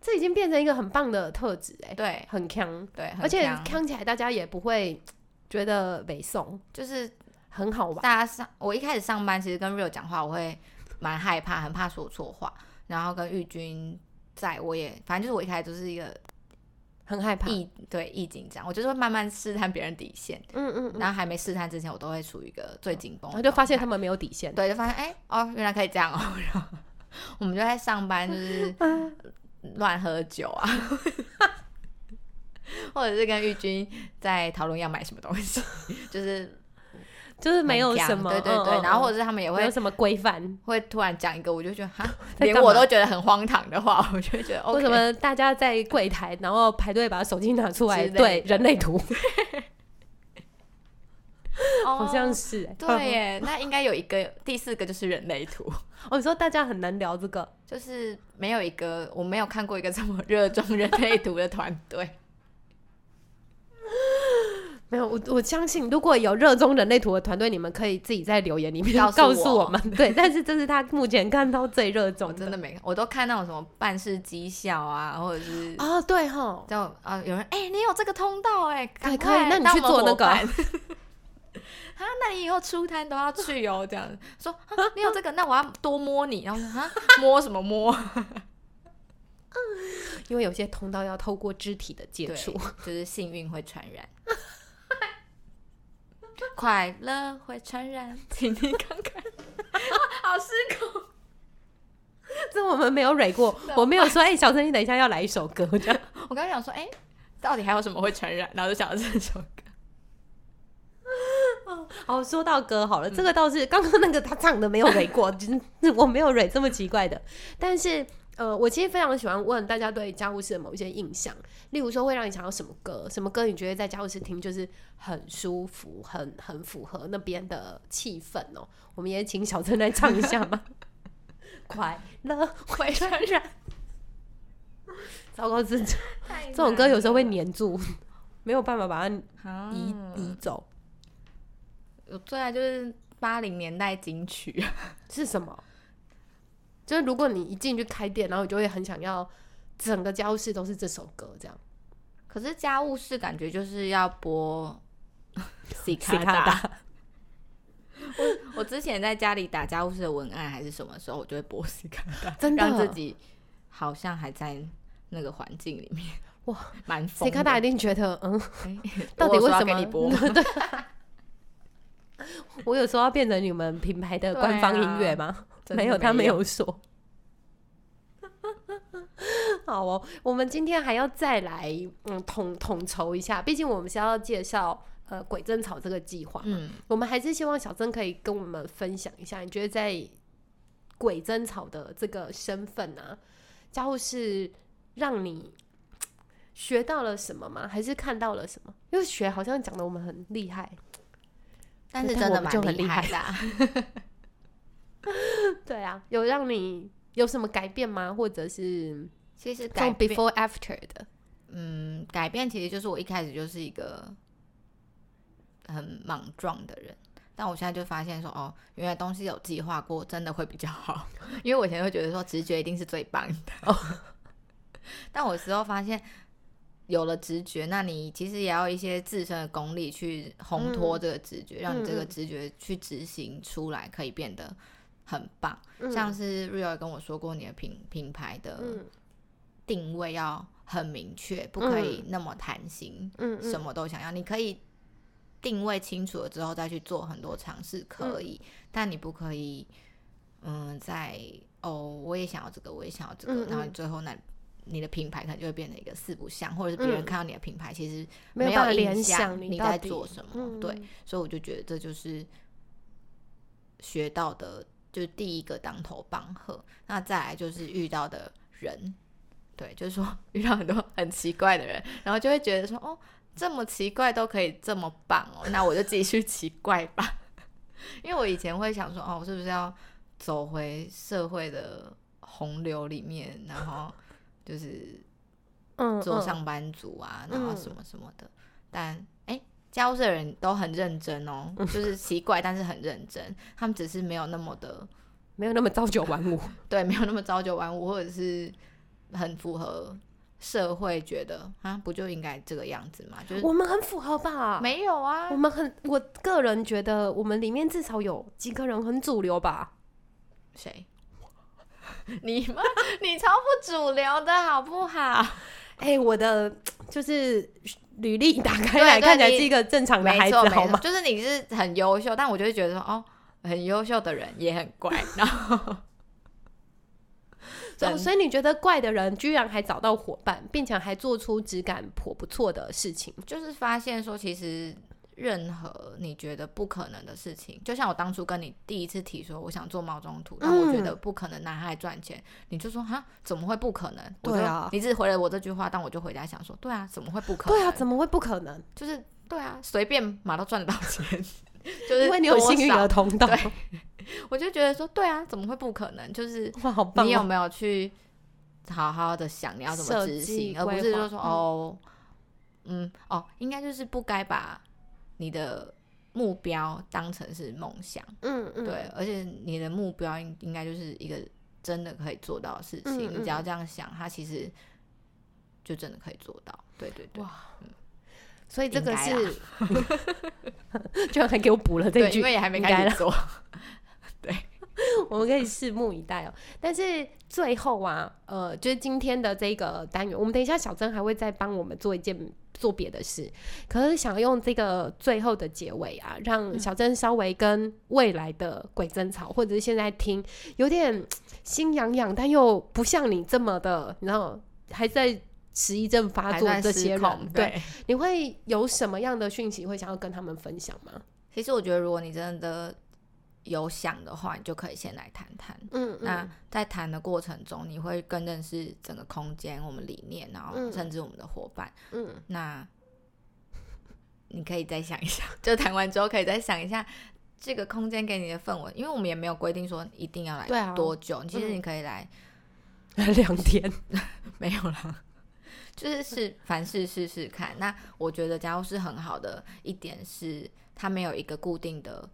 这已经变成一个很棒的特质、哎，对很强，对，而且强看起来大家也不会觉得北宋就是很好玩，大家上，我一开始上班其实跟 Real 讲话，我会蛮害怕，很怕说错话。然后跟玉君在，我也反正就是我一开始就是一个很害怕，易对易紧张，我就是会慢慢试探别人底线，嗯嗯嗯，然后还没试探之前，我都会处于一个最紧绷的状态，然后就发现他们没有底线，对，就发现哎、哦，原来可以这样哦，然后我们就在上班就是 *laughs* 乱喝酒啊，或者是跟玉君在讨论要买什么东西，就是就是没有什么，对对对，然后或嗯者是他们也会有什么规范，会突然讲一个，我就觉得哈，*laughs* 连我都觉得很荒唐的话，我就觉得 OK，为什么大家在柜台，然后排队把手机拿出来对人类图，*laughs* 哦好像是、哎对耶，那应该有一个第四个就是人类图，*laughs* 哦，你说大家很能聊这个，就是没有一个我没有看过一个这么热衷人类图的团队。没有，我我相信，如果有热衷人类图的团队，你们可以自己在留言里面告诉我。我们。*laughs* 对，但是这是他目前看到最热衷我真的没看，我都看那种什么办事绩效啊，或者是哦，对哈，就啊有人哎、你有这个通道哎、赶可以那你去做那个。*laughs* 啊，那你以后出摊都要去哦，这样。说、啊、你有这个，那我要多摸你，然后说啊摸什么摸？*laughs* 因为有些通道要透过肢体的接对，触。就是幸运会传染，快乐会传染，*laughs* 请你看看，*laughs* 好失控。这我们没有蕊过，我没有说，哎、小陈，你等一下要来一首歌，这样。我刚刚想说，哎、到底还有什么会传染？然后就想到这首歌。*laughs* 哦，说到歌好了，这个倒是刚刚那个他唱的没有蕊过，就是我没有蕊这么奇怪的。但是呃，我其实非常喜欢问大家对家务事的某一些印象，例如说会让你想到什么歌，什么歌你觉得在家务事听就是很舒服，很很符合那边的气氛哦。我们也请小陈来唱一下吧。*laughs* 快乐会传染。糟糕，这这这种歌有时候会黏住，没有办法把它啊移移走。我最爱就是八零年代金曲，*laughs* 是什么？就是如果你一进去开店，然后你就会很想要整个家务室都是这首歌，这样。可是家务事感觉就是要播 C 卡卡达。我之前在家里打家务事的文案还是什么时候，我就会播 C 卡达，真的让自己好像还在那个环境里面。*laughs* 哇，蛮疯的。谁看他一定觉得，嗯，哎到底为什么给你播？*laughs* 对，*laughs* 我有说要变成你们品牌的官方音乐吗？没有，他没没有有说。*laughs* 好哦，我们今天还要再来嗯统统筹一下，毕竟我们是要介绍呃鬼争吵这个计划，嗯，我们还是希望小曾可以跟我们分享一下，你觉得在鬼争吵的这个身份啊，家务是让你学到了什么吗？还是看到了什么？因为学好像讲的我们很厉害，但是真的蛮厉害害的啊。*laughs* 对啊，有让你有什么改变吗？或者是其实从改，before after 的？嗯，改变其实就是我一开始就是一个很莽撞的人，但我现在就发现说，哦，原来东西有计划过，真的会比较好。*laughs* 因为我以前会觉得说直觉一定是最棒的，哦，*laughs* 但我之后发现。有了直觉，那你其实也要一些自身的功力去烘托这个直觉，让你这个直觉去执行出来，可以变得很棒。像是 Rio 跟我说过，你的品品牌的定位要很明确，不可以那么贪心，嗯，什么都想要。你可以定位清楚了之后再去做很多尝试，可以，但你不可以，嗯，在哦，我也想要这个，我也想要这个，然后最后那你的品牌可能就会变成一个四不像，或者是别人看到你的品牌其实没有联想你在做什么，对，所以我就觉得这就是学到的。就是第一个当头棒喝，那再来就是遇到的人，对，就是说 *laughs* 遇到很多很奇怪的人，然后就会觉得说，哦，这么奇怪都可以这么棒哦，那我就继续奇怪吧。*laughs* 因为我以前会想说，哦，我是不是要走回社会的洪流里面，然后就是做上班族啊，然后什么什么的，但。家务事的人都很认真哦，*laughs* 就是奇怪，但是很认真。他们只是没有那么的，没有那么朝九晚五，*laughs* 对，没有那么朝九晚五，或者是很符合社会觉得啊，不就应该这个样子吗？就是我们很符合吧？没有啊，我们很，我个人觉得我们里面至少有几个人很主流吧？谁？*laughs* 你吗？你超不主流的好不好？哎，我的就是。履历打开来看起来是一个正常的孩子，好吗？就是你是很优秀，但我就会觉得说，哦，很优秀的人也很怪，然后，*laughs* 所以你觉得怪的人居然还找到伙伴，并且还做出质感颇不错的事情，就是发现说其实。任何你觉得不可能的事情，就像我当初跟你第一次提说我想做毛中图，但我觉得不可能拿它来赚钱，你就说哈怎么会不可能？对啊，你只回了我这句话，但我就回家想说，对啊，怎么会不可能？对啊，怎么会不可能？就是对啊，随便马都赚得到钱，*laughs* 就是因为你有幸运儿通道。我就觉得说，对啊，怎么会不可能？就是！*laughs* 你有没有去好好的想你要怎么执行，而不是就说哦，嗯，哦，应该就是不该把。你的目标当成是梦想，嗯嗯，对，而且你的目标应应该就是一个真的可以做到的事情。你只要这样想，它其实就真的可以做到。对对对，哇，所以这个是，居然还给我补了这句，因为也还没开始做。*laughs* 对，*laughs* 我们可以拭目以待哦。但是最后啊，呃，就是今天的这个单元，我们等一下小珍还会再帮我们做一件。做别的事，可是想用这个最后的结尾啊，让小珍稍微跟未来的鬼争吵，或者是现在听有点心痒痒，但又不像你这么的，然后还在迟疑症发作这些人，对，你会有什么样的讯息会想要跟他们分享吗？其实我觉得，如果你真的。有想的话，你就可以先来谈谈。嗯，那在谈的过程中，你会更认识整个空间、我们理念，然后甚至我们的伙伴。嗯，那你可以再想一想，*laughs* 就谈完之后可以再想一下这个空间给你的氛围，因为我们也没有规定说一定要来多久。其实你可以来 *laughs* 两天，*laughs* 没有了，就是是凡事试试看。那我觉得家务是很好的一点是，它没有一个固定的。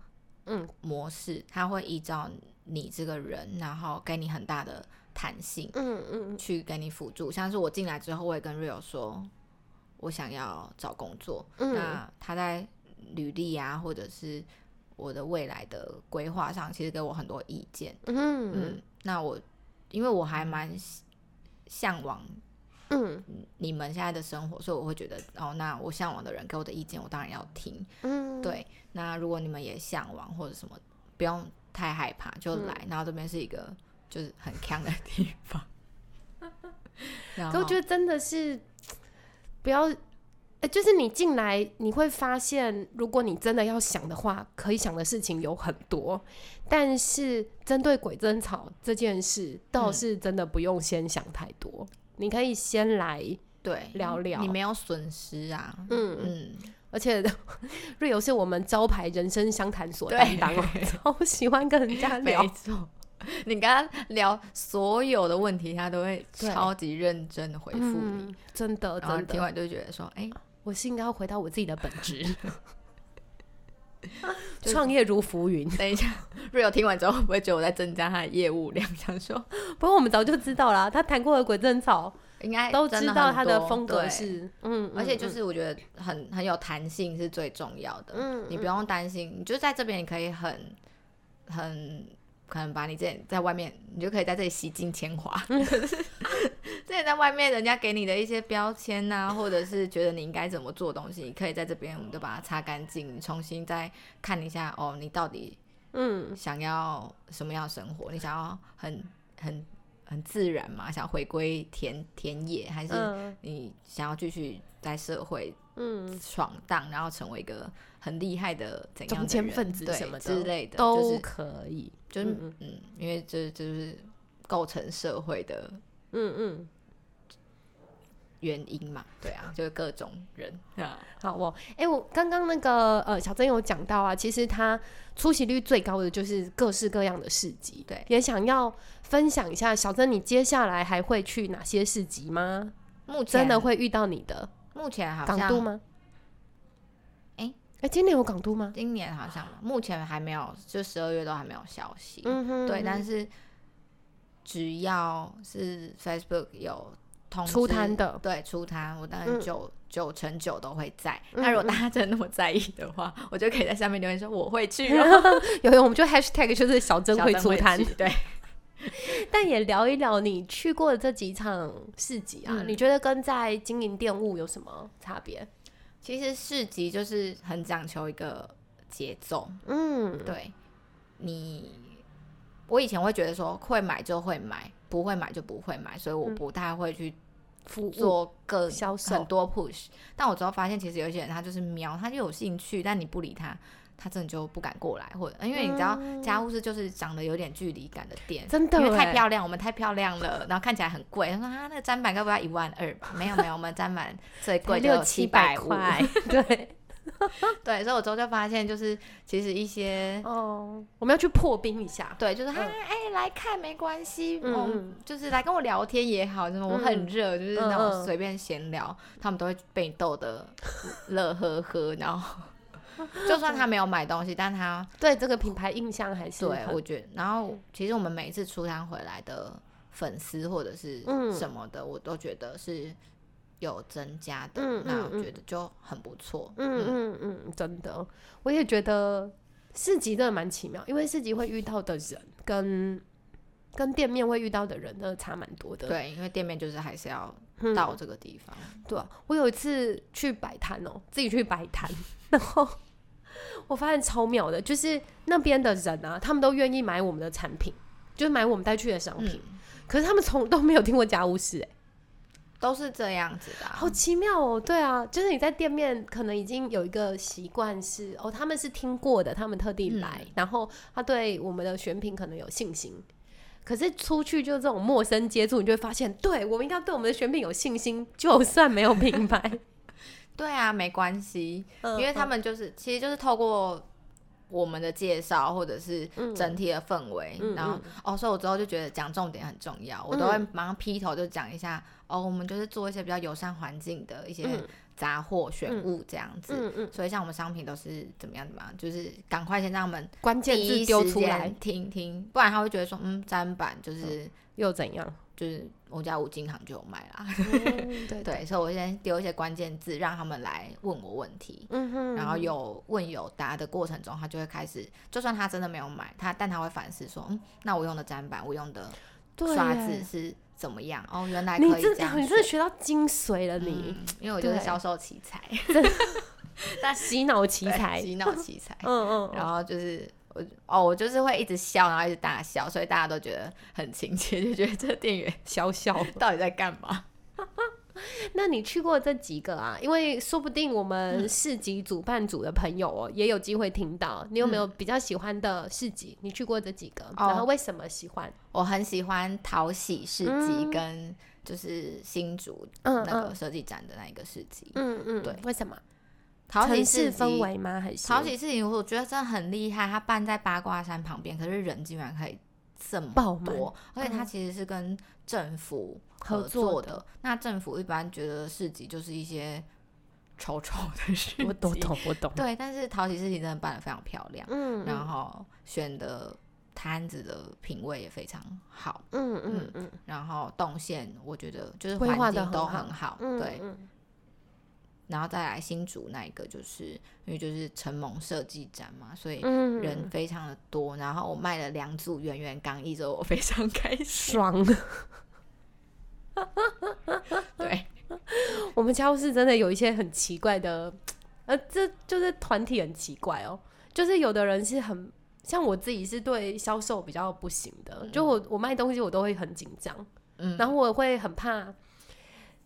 嗯，模式他会依照你这个人，然后给你很大的弹性，嗯嗯，去给你辅助。像是我进来之后，我也跟 Rio 说，我想要找工作，那他在履历啊，或者是我的未来的规划上，其实给我很多意见。嗯嗯，那我因为我还蛮向往。嗯，你们现在的生活，所以我会觉得，哦，那我向往的人给我的意见，我当然要听。嗯，对。那如果你们也向往或者什么，不用太害怕，就来。然后这边是一个就是很强的地方。*laughs* 可我觉得真的是不要，就是你进来你会发现，如果你真的要想的话，可以想的事情有很多。但是针对鬼争吵这件事，倒是真的不用先想太多。你可以先来对聊聊，你没有损失啊。嗯嗯，而且 *laughs* 瑞友是我们招牌人生相谈所担当哦，超喜欢跟人家聊。*laughs* 你跟他聊所有的问题，他都会超级认真的回复你。真的，真的，听完就觉得说，哎，我是应该要回到我自己的本职。*laughs* *laughs* 创业如浮云。等一下，，*laughs* Real 听完之后会不会觉得我在增加他的业务量？*laughs* 想说，不过我们早就知道啦，他谈过的鬼正草应该都知道他的风格是，嗯，而且就是我觉得很很有弹性是最重要的。嗯，你不用担心，你就在这边，你可以很很可能把你这在外面，你就可以在这里洗尽铅华。可是之前在外面人家给你的一些标签呐、或者是觉得你应该怎么做东西，你可以在这边我们都把它擦干净，你重新再看一下哦，你到底嗯想要什么样的生活？你想要很很很自然嘛？想要回归田田野，还是嗯你想要继续在社会嗯，闯荡，然后成为一个很厉害的怎样的人对什么的之类的，就都是可以。就是嗯因为这这就是构成社会的嗯嗯，原因嘛，对啊，就是各种人。啊，好哦。哎、我刚刚那个呃，小珍有讲到啊，其实他出席率最高的就是各式各样的市集。对。也想要分享一下，小珍，你接下来还会去哪些市集吗？目前。真的会遇到你的？目前好像。港都吗？诶？哎、今年有港都吗？今年好像。目前还没有，就十二月都还没有消息，嗯哼，对，但是只要是 Facebook 有通出摊的。对出摊，我当然嗯。九九成九都会在。嗯那如果大家真的那么在意的话，我就可以在下面留言说我会去哦，*laughs* 有有，我们就 hashtag 就是小珍会出摊，对。*laughs* 但也聊一聊你去过的这几场市集啊，嗯。你觉得跟在经营店务有什么差别？其实市集就是很讲求一个节奏，嗯，对你，我以前会觉得说会买就会买，不会买就不会买，所以我嗯。不太会去服务做个销售很多 push。但我之后发现，其实有一些人他就是瞄，他就有兴趣，但你不理他，他真的就不敢过来，或者因为你知道家务事就是长得有点距离感的店，嗯真的因为太欸漂亮，我们太漂亮了，然后看起来很贵。他说啊，那个砧板该不要一万二吧？没有没有，我们砧板最贵就六有七百五。块，*laughs* 对，*laughs* 对，所以我之后就发现，就是其实一些哦，我们要去破冰一下，对，就是哎哎、来看没关系，嗯就是来跟我聊天也好，就是我很热，就是那种随便闲聊，他们都会被你逗得 *laughs* 乐呵呵，然后 *laughs* 就算他没有买东西，但他对这个品牌印象还是对我觉得，然后其实我们每一次出摊回来的粉丝或者是嗯。什么的，我都觉得是有增加的，嗯那嗯我觉得就很不错，嗯嗯。嗯，真的，我也觉得市集真的蛮奇妙，因为市集会遇到的人跟跟店面会遇到的人真的差蛮多的。对，因为店面就是还是要嗯。到这个地方，对啊，我有一次去摆摊哦，自己去摆摊，*laughs* 然后我发现超妙的，就是那边的人啊，他们都愿意买我们的产品，就是买我们带去的商品，嗯，可是他们从都没有听过家务事、哎，都是这样子的啊、好奇妙哦。对啊，就是你在店面可能已经有一个习惯是，哦，他们是听过的，他们特地来，嗯然后他对我们的选品可能有信心。可是出去就这种陌生接触，你就会发现，对我们一定要对我们的选品有信心，就算没有品牌，*laughs* 对啊，没关系，因因为他们就是其实就是透过我们的介绍或者是整体的氛围，嗯然后、哦，所以我之后就觉得讲重点很重要，我都会马上劈头就讲一下、哦，我们就是做一些比较友善环境的一些嗯。杂货选物这样子。嗯嗯，所以像我们商品都是怎么样怎么样，就是赶快先让他们关键字丢出来。听听，不然他会觉得说，嗯，砧板就是、又怎样？就是我家五金行就有卖啦，嗯 *laughs* 对，对，所以我先丢一些关键字，让他们来问我问题，嗯哼，然后有问有答的过程中，他就会开始，就算他真的没有买，他但他会反思说，嗯，那我用的砧板，我用的刷子是怎么样？哦，原来你可以这样你真的选学到精髓了，你嗯因为我就是对销售奇才，*laughs* *laughs* 那洗脑奇才，洗脑奇才，嗯嗯，然后就是。我哦，我就是会一直笑，然后一直大笑，所以大家都觉得很亲切，*laughs* 就觉得这个店员 *laughs* 笑笑。*laughs* 到底在干嘛？那你去过这几个啊？因为说不定我嗯们市集主办组的朋友哦，也有机会听到。你有嗯没有比较喜欢的市集？你去过这几个，哦然后为什么喜欢？我很喜欢淘喜市集嗯跟就是新竹嗯那个嗯设计展的那一个市集。嗯嗯，对为什么？淘喜城市集市氛围吗？还是淘喜事情，我觉得真的很厉害。它办在八卦山旁边，可是人竟然可以这么多，而且它嗯其实是跟政府合合作的作的。那政府一般觉得市集就是一些丑丑的市集，我懂懂我懂。*laughs* 对，但是淘喜事情真的办的非常漂亮，嗯，然后选的摊子的品味也非常好，嗯嗯嗯，然后动线我觉得就是环境都很好很好，嗯对。嗯然后再来新竹那一个，就是因为就是承蒙设计展嘛，所以嗯人非常的多。然后我卖了两组圆圆刚毅之后，我非常开心。爽。*laughs* 对，我们家务事真的有一些很奇怪的，呃，这就是团体很奇怪哦。就是有的人是很像我自己是对销售比较不行的，就我我卖东西我都会很紧张，嗯，然后我会很怕，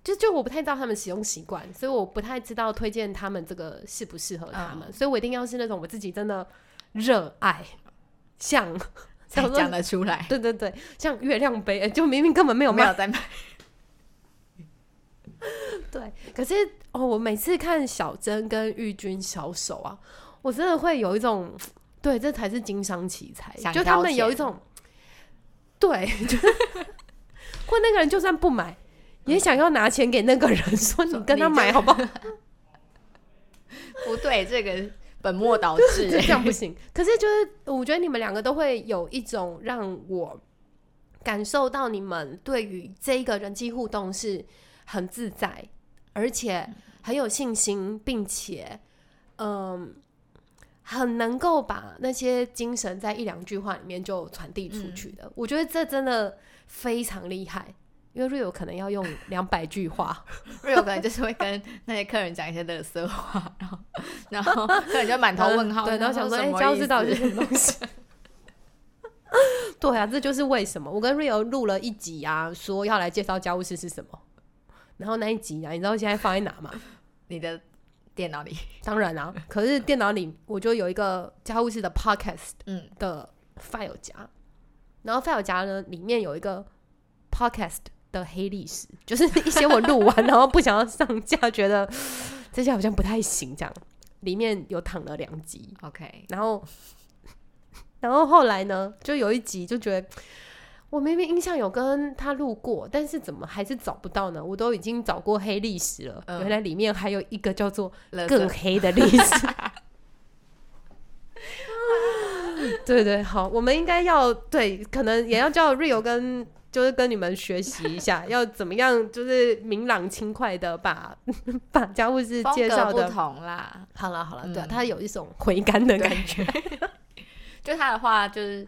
就就我不太知道他们使用习惯，所以我不太知道推荐他们这个适不适合他们，所以我一定要是那种我自己真的热爱，像 *laughs* 才讲得出来，对对对，像月亮杯，哎就明明根本没有没有在买。对，可是哦，我每次看小珍跟玉君小手啊，我真的会有一种，对，这才是经商奇才，就他们有一种，对，*laughs* 就是 *laughs* 或那个人就算不买，也想要拿钱给那个人，说你跟他买好不好？*laughs* 不对，这个本末倒置。*laughs* 这样不行。可是就是我觉得你们两个都会有一种让我感受到你们对于这一个人际互动是很自在，而且很有信心，并且嗯。很能够把那些精神在一两句话里面就传递出去的，我觉得这真的非常厉害。因为 Rio 可能要用 *laughs* 两百句话，瑞有可能就是会跟那些客人讲一些乐色话，然后然后客人就满头问号，*laughs* 对，然后想说，哎、什么意教室到底是什么东西？*laughs* 对啊，这就是为什么。我跟 Rio 录了一集啊，说要来介绍家务事是什么。然后那一集啊，你知道现在放在哪吗？你的电脑里，当然啊，可是电脑里我就有一个家务事的 podcast 嗯，的 file 夹，然后 file 夹呢里面有一个 podcast 的黑历史，就是 *laughs* 一些我录完然后不想要上架，觉得这些好像不太行，这样里面有躺了两集，OK，然后，然后后来呢，就有一集就觉得，我明明印象有跟他录过，但是怎么还是找不到呢？我都已经找过黑历史了，嗯原来里面还有一个叫做更黑的历史。*laughs* 对对，好，我们应该要对，可能也要叫 Rio 跟就是跟你们学习一下，*laughs* 要怎么样，就是明朗轻快的把 *laughs* 把家务事介绍的。同啦，好了好了，对他有一种回甘的感觉。*laughs* 就他的话就是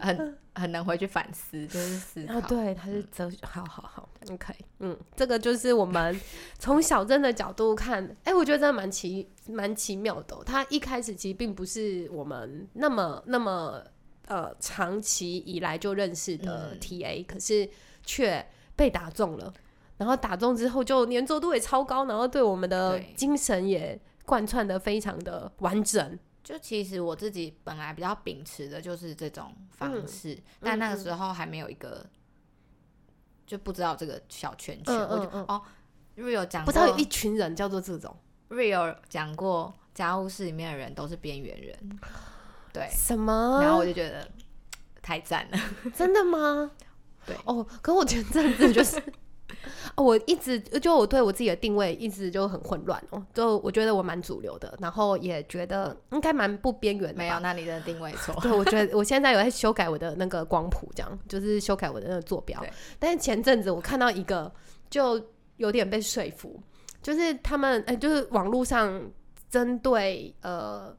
很很能回去反思，就是思考。啊，对，他是哲学，好好好，OK，嗯，这个就是我们从小镇的角度看，哎、我觉得真的蛮奇蛮奇妙的哦、他一开始其实并不是我们那么那么呃长期以来就认识的嗯。TA，、可是却被打中了，然后打中之后就粘着度也超高，然后对我们的精神也贯穿的非常的完整。就其实我自己本来比较秉持的就是这种方嗯式，但那个时候还没有一个，就不知道这个小圈圈。嗯我就哦，Rio 讲不知道有一群人叫做这种。Rio 讲过，家务事里面的人都是边缘人，对，什么？然后我就觉得太赞了。*laughs* 真的吗？对哦，可我前阵子就是，哦我一直就我对我自己的定位一直就很混乱哦，就我觉得我蛮主流的，然后也觉得应该蛮不边缘的。没有，那你的定位错。对，我觉得我现在有在修改我的那个光谱，这样就是修改我的那个坐标。但是前阵子我看到一个，就有点被说服，就是他们哎、就是网络上针对呃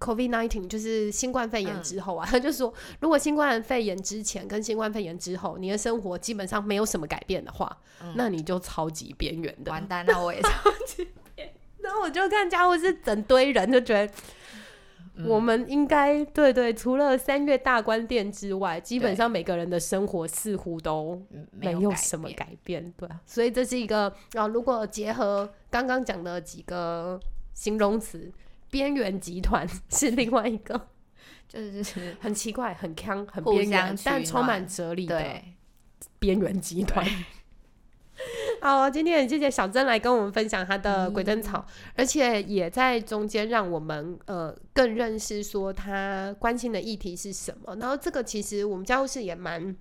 COVID nineteen，就是新冠肺炎嗯之后啊，他就说，如果新冠肺炎之前跟新冠肺炎之后，你的生活基本上没有什么改变的话，嗯。那你就超级边缘的。完蛋，那我也超级边然后我就看家伙是整堆人，就觉得。嗯。我们应该对对，除了三月大关店之外，基本上每个人的生活似乎都嗯没有什么变改变，对啊，所以这是一个啊，如果结合刚刚讲的几个形容词，边缘集团 *laughs* 是另外一个。就是 *laughs* 很奇怪、很康、很互边缘但充满哲理的对，边缘集团。*laughs* 好，今天也谢谢小珍来跟我们分享她的鬼灯草，而且也在中间让我们呃更认识说她关心的议题是什么。然后这个其实我们家务事也蛮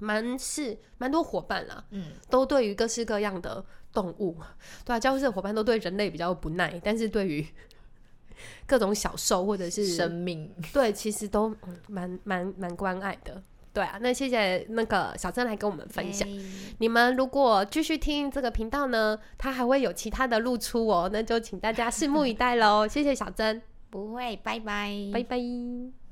蛮是蛮多伙伴啦，嗯，都对于各式各样的动物，对啊，家务事的伙伴都对人类比较不耐，但是对于各种小兽或者是生命 *laughs* 对，其实都嗯蛮蛮蛮关爱的。对啊，那谢谢那个小珍来跟我们分享。你们如果继续听这个频道呢，它还会有其他的露出哦，那就请大家拭目以待喽。谢谢小珍，*laughs* 不会，拜拜，拜拜。